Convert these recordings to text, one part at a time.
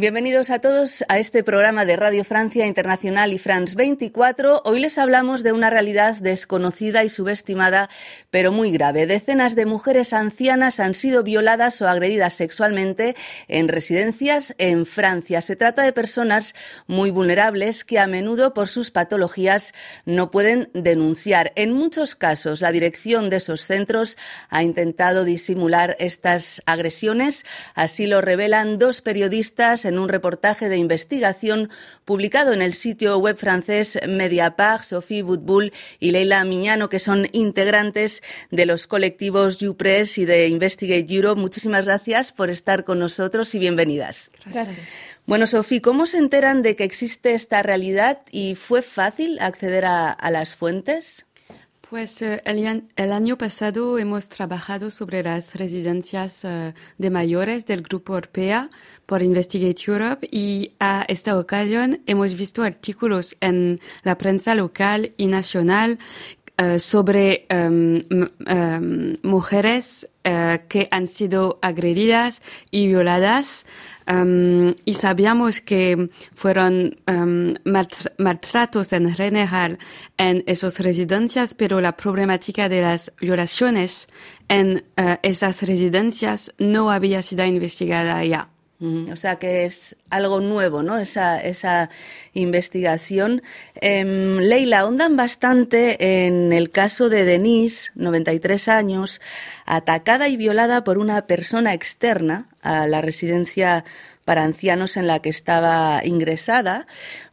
Bienvenidos a todos a este programa de Radio Francia Internacional y France 24. Hoy les hablamos de una realidad desconocida y subestimada, pero muy grave. Decenas de mujeres ancianas han sido violadas o agredidas sexualmente en residencias en Francia. Se trata de personas muy vulnerables que a menudo por sus patologías no pueden denunciar. En muchos casos, la dirección de esos centros ha intentado disimular estas agresiones. Así lo revelan dos periodistas en un reportaje de investigación publicado en el sitio web francés Mediapart, Sophie Boutboul y Leila Miñano, que son integrantes de los colectivos YouPress y de Investigate Europe. Muchísimas gracias por estar con nosotros y bienvenidas. Gracias. Bueno, Sofía, ¿cómo se enteran de que existe esta realidad y fue fácil acceder a, a las fuentes? Pues eh, el, el, año pasado hemos trabajado sobre las residencias uh, de mayores del Grupo Europea por Investigate Europe y a esta ocasión hemos visto artículos en la prensa local y nacional uh, sobre um, um, mujeres uh, que han sido agredidas y violadas Um, y sabíamos que fueron maltratos en general en esas residencias, pero la problemática de las violaciones en uh, esas residencias no había sido investigada ya. O sea que es algo nuevo, ¿no? Esa, esa investigación. Eh, Leila, ahondan bastante en el caso de Denise, 93 años, atacada y violada por una persona externa a la residencia para ancianos en la que estaba ingresada.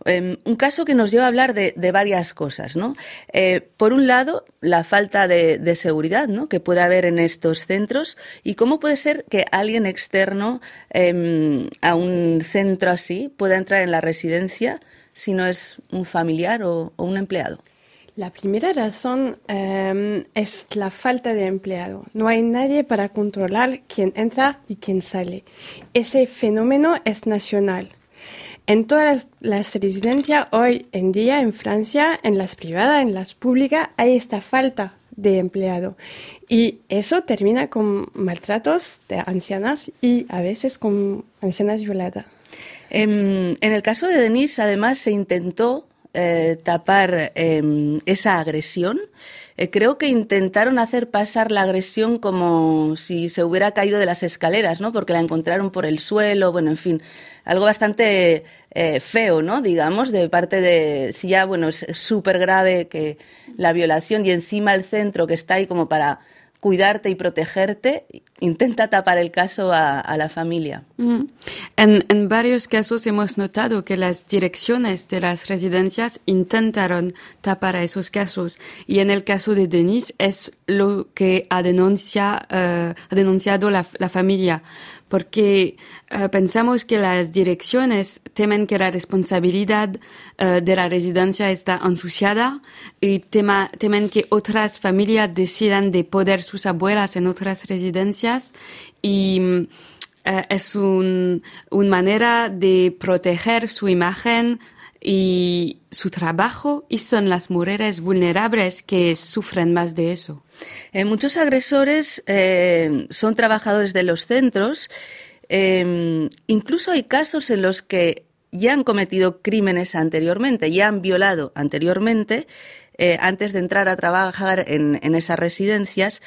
Eh, un caso que nos lleva a hablar de, varias cosas, ¿no? Eh, por un lado, la falta de, seguridad ¿no? que puede haber en estos centros y cómo puede ser que alguien externo eh, a un centro así pueda entrar en la residencia si no es un familiar o un empleado. La primera razón um, es la falta de empleado. No hay nadie para controlar quién entra y quién sale. Ese fenómeno es nacional. En todas las, residencias hoy en día en Francia, en las privadas, en las públicas, hay esta falta de empleado. Y eso termina con maltratos de ancianas y a veces con ancianas violadas. En, en el caso de Denise, además, se intentó eh, tapar eh, esa agresión. Eh, creo que intentaron hacer pasar la agresión como si se hubiera caído de las escaleras, ¿no? Porque la encontraron por el suelo, bueno, en fin, algo bastante eh, feo, ¿no? Digamos, de parte de, si ya, bueno, es súper grave que la violación y encima el centro que está ahí como para cuidarte y protegerte, intenta tapar el caso a, la familia. En, varios casos hemos notado que las direcciones de las residencias intentaron tapar esos casos. Y en el caso de Denise es lo que ha, ha denunciado la, familia. Porque uh, pensamos que las direcciones temen que la responsabilidad uh, de la residencia está ensuciada y temen que otras familias decidan de poder sus abuelas en otras residencias y uh, es una un manera de proteger su imagen y su trabajo y son las mujeres vulnerables que sufren más de eso. Eh, muchos agresores eh, son trabajadores de los centros. Eh, incluso hay casos en los que ya han cometido crímenes anteriormente, ya han violado anteriormente, eh, antes de entrar a trabajar en, en esas residencias.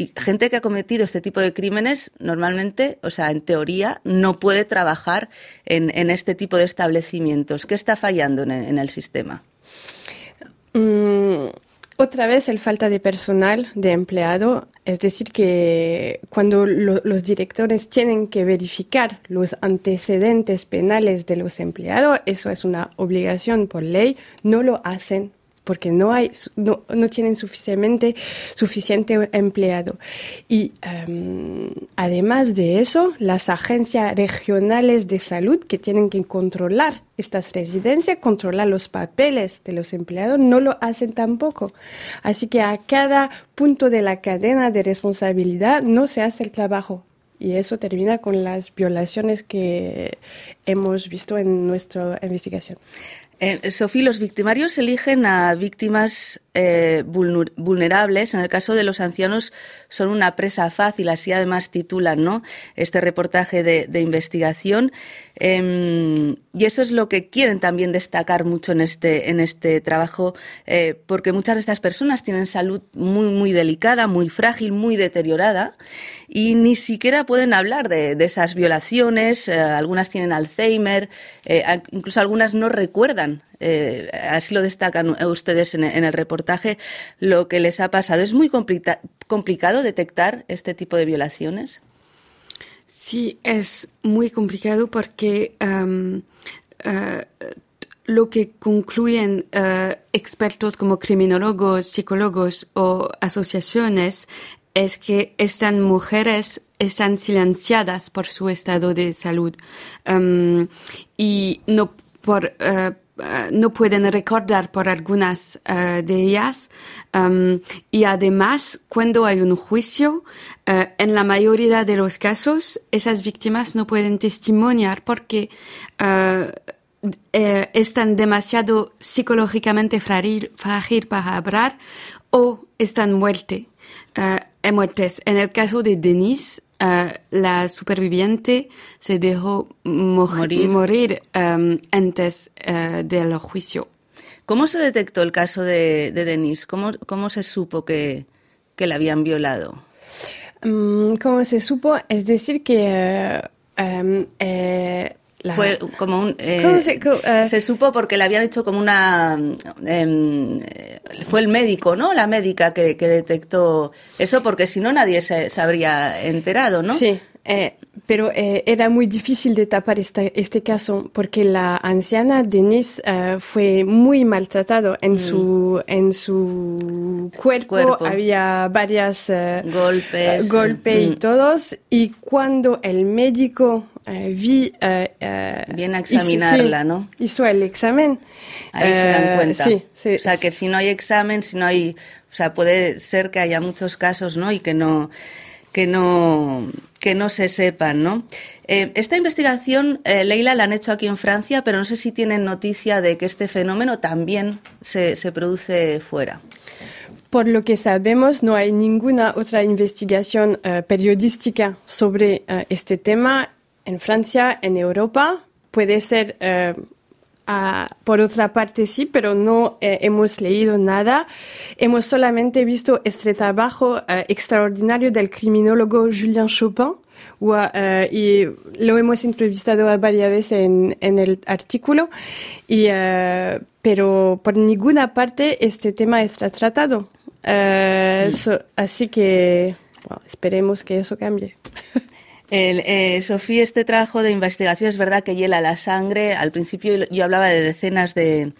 Y gente que ha cometido este tipo de crímenes normalmente, o sea, en teoría, no puede trabajar en, este tipo de establecimientos. ¿Qué está fallando en el, sistema? Mm, otra vez el falta de personal, de empleado. Es decir, que cuando lo, los directores tienen que verificar los antecedentes penales de los empleados, eso es una obligación por ley, no lo hacen porque no hay no, tienen suficientemente suficiente empleado. Y um, además de eso las agencias regionales de salud que tienen que controlar estas residencias controlar los papeles de los empleados no lo hacen tampoco. Así que a cada punto de la cadena de responsabilidad no se hace el trabajo. Y eso termina con las violaciones que hemos visto en nuestra investigación. Eh, Sofía, los victimarios eligen a víctimas eh, vulnerables. En el caso de los ancianos son una presa fácil, así además titulan ¿no? este reportaje de, investigación. Em, y eso es lo que quieren también destacar mucho en este, en este trabajo, eh, porque muchas de estas personas tienen salud muy, muy delicada, muy frágil, muy deteriorada, y ni siquiera pueden hablar de, esas violaciones. algunas tienen Alzheimer, incluso algunas no recuerdan eh, así lo destacan ustedes en, el reportaje, lo que les ha pasado. ¿Es muy complicado detectar este tipo de violaciones? Sí, es muy complicado porque um, uh, lo que concluyen uh, expertos como criminólogos, psicólogos o asociaciones es que estas mujeres están silenciadas por su estado de salud um, y no por uh, eh, no pueden recordar por algunas eh, de ellas. Um, y además, cuando hay un juicio, eh, en la mayoría de los casos, esas víctimas no pueden testimoniar porque están demasiado psicológicamente frágil, frágil, para hablar o están muertes. muertes. En el caso de Denise, eh, la superviviente se dejó morir, em, antes uh, del juicio. ¿Cómo se detectó el caso de, Denise? ¿Cómo, ¿Cómo, se supo que, que la habían violado? Mm, ¿Cómo se supo? Es decir, que em, fue como un... Eh, eh? se, supo porque le habían hecho como una... Em, fue el médico, ¿no? La médica que, detectó eso, porque si no nadie se, habría enterado, ¿no? Sí, eh, pero era muy difícil de tapar este caso porque la anciana Denise fue muy maltratado en mm. su en su cuerpo, había varias golpes, golpes y mm. todos y cuando el médico eh, vi... Eh, eh, Viene a examinarla, ¿no? Hizo el examen. Ahí se dan cuenta. Sí, sí, o sea, que si no hay examen, si no hay... O sea, puede ser que haya muchos casos, ¿no? Y que no que no que no se sepan, ¿no? esta investigación, Leila, la han hecho aquí en Francia, pero no sé si tienen noticia de que este fenómeno también se, se produce fuera. Por lo que sabemos, no hay ninguna otra investigación periodística sobre este tema en Francia, en Europa. Puede ser, eh, por otra parte, sí, pero no eh, hemos leído nada. Hemos solamente visto este trabajo eh, extraordinario del criminólogo Julien Chopin. y lo hemos entrevistado varias veces en, en el artículo, y, pero por ninguna parte este tema está tratado. así que esperemos que eso cambie. El, eh, Sofía, este trabajo de investigación es verdad que hiela la sangre. Al principio yo hablaba de decenas de,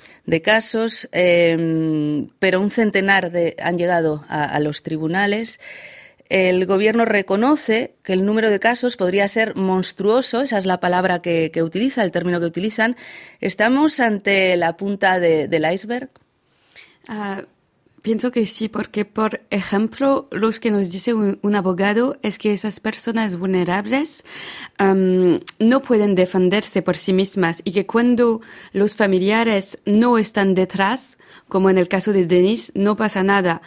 casos, em, pero un centenar de, han llegado a, los tribunales. El gobierno reconoce que el número de casos podría ser monstruoso, esa es la palabra que, utiliza, el término que utilizan. ¿Estamos ante la punta del iceberg? Ah, Pienso que sí, porque por ejemplo, lo que nos dice un, abogado es que esas personas vulnerables no pueden defenderse por sí mismas y que cuando los familiares no están detrás, como en el caso de Denis, no pasa nada.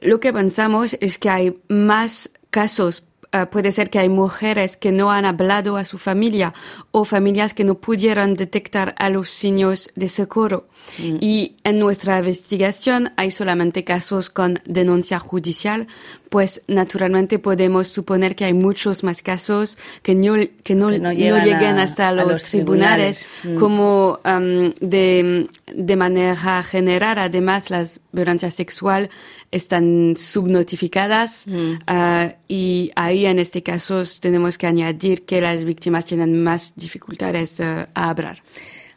Lo que pensamos es que hay más casos Ah, puede ser que hay mujeres que no han hablado a su familia o familias que no pudieron detectar a los signos de socorro. Mm. Y en nuestra investigación hay solamente casos con denuncia judicial, pues naturalmente podemos suponer que hay muchos más casos que no, que no, lleguen hasta los, tribunales, mm. como de, de manera general. Además, las violencias sexuales están subnotificadas mm. ah, y ahí en este caso tenemos que añadir que las víctimas tienen más dificultades ah, a hablar.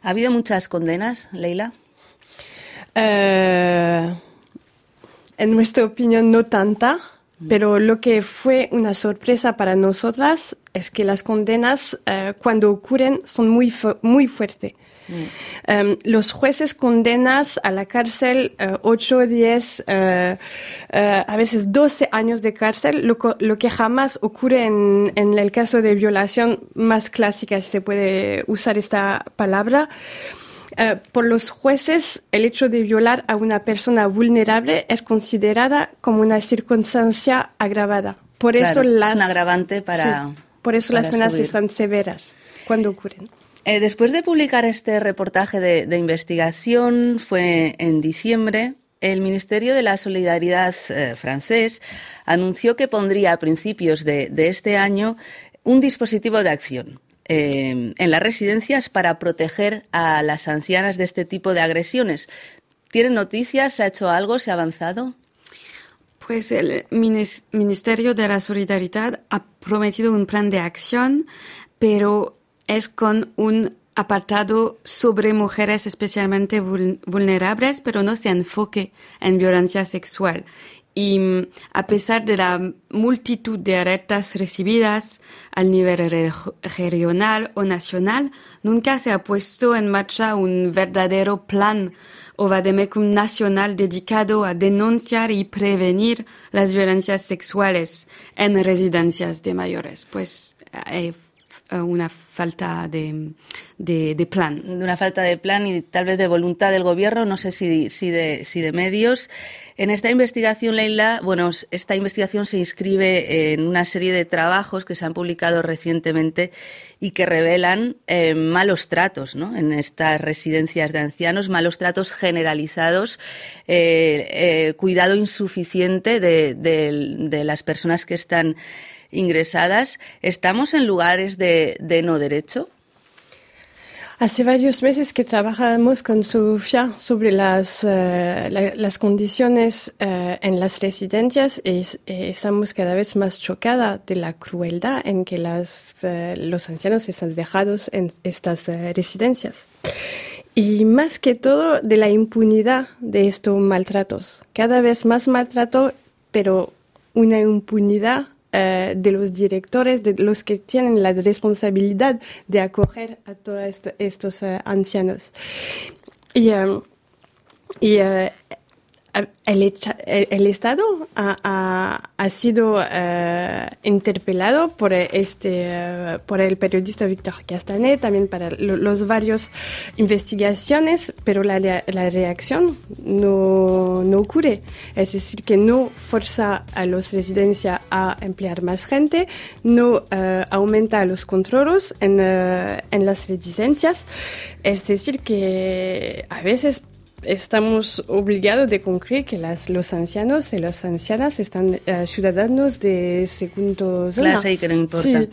¿Ha habido muchas condenas, Leila? Eh, en nuestra opinión, no tanta. Pero lo que fue una sorpresa para nosotras es que las condenas, eh, cuando ocurren, son muy, muy fuertes. Em, los jueces condenas a la cárcel uh, 8, 10, a veces 12 años de cárcel, lo, lo que jamás ocurre en, en, el caso de violación más clásica, si se puede usar esta palabra. Eh, por los jueces, el hecho de violar a una persona vulnerable es considerada como una circunstancia agravada. Por eso las, es un agravante para. por eso las penas están severas cuando ocurren. Eh, después de publicar este reportaje de, investigación, fue en diciembre, el Ministerio de la Solidaridad eh, francés anunció que pondría a principios de, este año un dispositivo de acción eh, en las residencias para proteger a las ancianas de este tipo de agresiones. ¿Tienen noticias? ¿Se ha hecho algo? ¿Se ha avanzado? Pues el Ministerio de la Solidaridad ha prometido un plan de acción, pero es con un apartado sobre mujeres especialmente vulnerables, pero no se enfoque en violencia sexual. Y mm, a pesar de la multitud de alertas recibidas al nivel regional o nacional, nunca se ha puesto en marcha un verdadero plan o vademecum nacional dedicado a denunciar y prevenir las violencias sexuales en residencias de mayores. Pues eh, una falta de, de, plan. Una falta de plan y tal vez de voluntad del gobierno, no sé si, si, de, si de medios. En esta investigación, Leila, bueno, esta investigación se inscribe en una serie de trabajos que se han publicado recientemente y que revelan eh, malos tratos ¿no? en estas residencias de ancianos, malos tratos generalizados, eh, cuidado insuficiente de, de las personas que están ingresadas, ¿estamos en lugares de, no derecho? Hace varios meses que trabajamos con Sofía sobre las, eh, las condiciones eh, en las residencias y eh, estamos cada vez más chocadas de la crueldad en que las, los ancianos están dejados en estas residencias. Y más que todo de la impunidad de estos maltratos. Cada vez más maltrato, pero una impunidad eh, de los directores, de los que tienen la responsabilidad de acoger a todos estos uh, ancianos. Y, um, y uh, el, el, Estado ha, sido uh, interpelado por este uh, por el periodista Víctor Castanet, también para los varios investigaciones, pero la, la reacción no, no, ocurre. Es decir, que no fuerza a los residencias a emplear más gente, no uh, aumenta los controles en, en las residencias. Es decir, que a veces estamos obligados de concluir que las, los ancianos y las ancianas están eh, ciudadanos de segundo Clase y que no importa.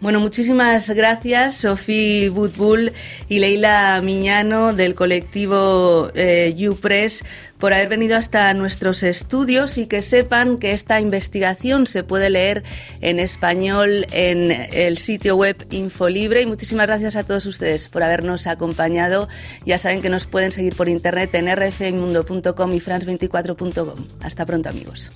Bueno, muchísimas gracias, Sofía Butbull y Leila Miñano del colectivo eh, UPress por haber venido hasta nuestros estudios y que sepan que esta investigación se puede leer en español en el sitio web Infolibre y muchísimas gracias a todos ustedes por habernos acompañado. Ya saben que nos pueden seguir por internet en rfmundo.com y france24.com. Hasta pronto amigos.